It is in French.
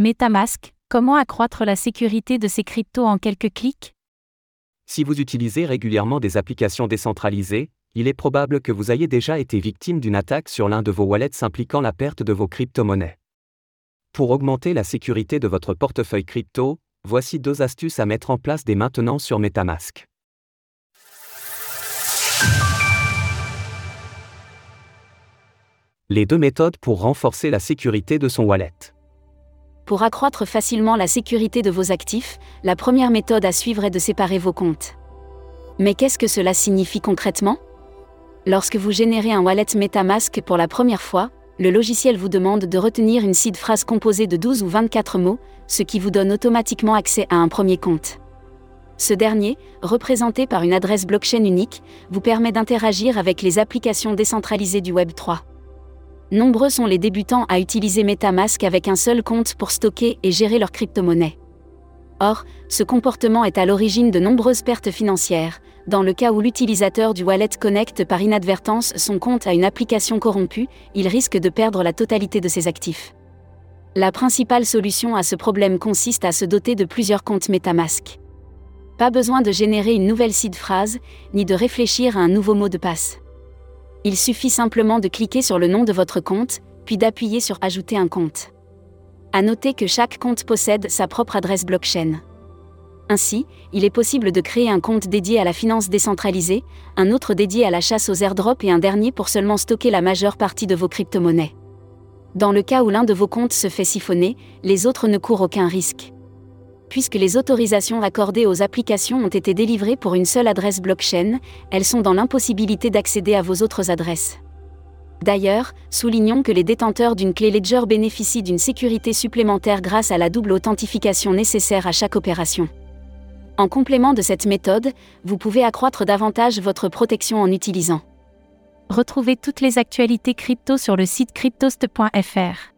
MetaMask, comment accroître la sécurité de ces cryptos en quelques clics? Si vous utilisez régulièrement des applications décentralisées, il est probable que vous ayez déjà été victime d'une attaque sur l'un de vos wallets impliquant la perte de vos crypto-monnaies. Pour augmenter la sécurité de votre portefeuille crypto, voici deux astuces à mettre en place dès maintenant sur MetaMask. Les deux méthodes pour renforcer la sécurité de son wallet. Pour accroître facilement la sécurité de vos actifs, la première méthode à suivre est de séparer vos comptes. Mais qu'est-ce que cela signifie concrètement? Lorsque vous générez un wallet MetaMask pour la première fois, le logiciel vous demande de retenir une seed phrase composée de 12 ou 24 mots, ce qui vous donne automatiquement accès à un premier compte. Ce dernier, représenté par une adresse blockchain unique, vous permet d'interagir avec les applications décentralisées du Web 3. Nombreux sont les débutants à utiliser MetaMask avec un seul compte pour stocker et gérer leur crypto-monnaie. Or, ce comportement est à l'origine de nombreuses pertes financières, dans le cas où l'utilisateur du wallet connecte par inadvertance son compte à une application corrompue, il risque de perdre la totalité de ses actifs. La principale solution à ce problème consiste à se doter de plusieurs comptes MetaMask. Pas besoin de générer une nouvelle seed phrase, ni de réfléchir à un nouveau mot de passe. Il suffit simplement de cliquer sur le nom de votre compte, puis d'appuyer sur Ajouter un compte. À noter que chaque compte possède sa propre adresse blockchain. Ainsi, il est possible de créer un compte dédié à la finance décentralisée, un autre dédié à la chasse aux airdrops et un dernier pour seulement stocker la majeure partie de vos crypto-monnaies. Dans le cas où l'un de vos comptes se fait siphonner, les autres ne courent aucun risque puisque les autorisations accordées aux applications ont été délivrées pour une seule adresse blockchain, elles sont dans l'impossibilité d'accéder à vos autres adresses. D'ailleurs, soulignons que les détenteurs d'une clé Ledger bénéficient d'une sécurité supplémentaire grâce à la double authentification nécessaire à chaque opération. En complément de cette méthode, vous pouvez accroître davantage votre protection en utilisant. Retrouvez toutes les actualités crypto sur le site cryptost.fr.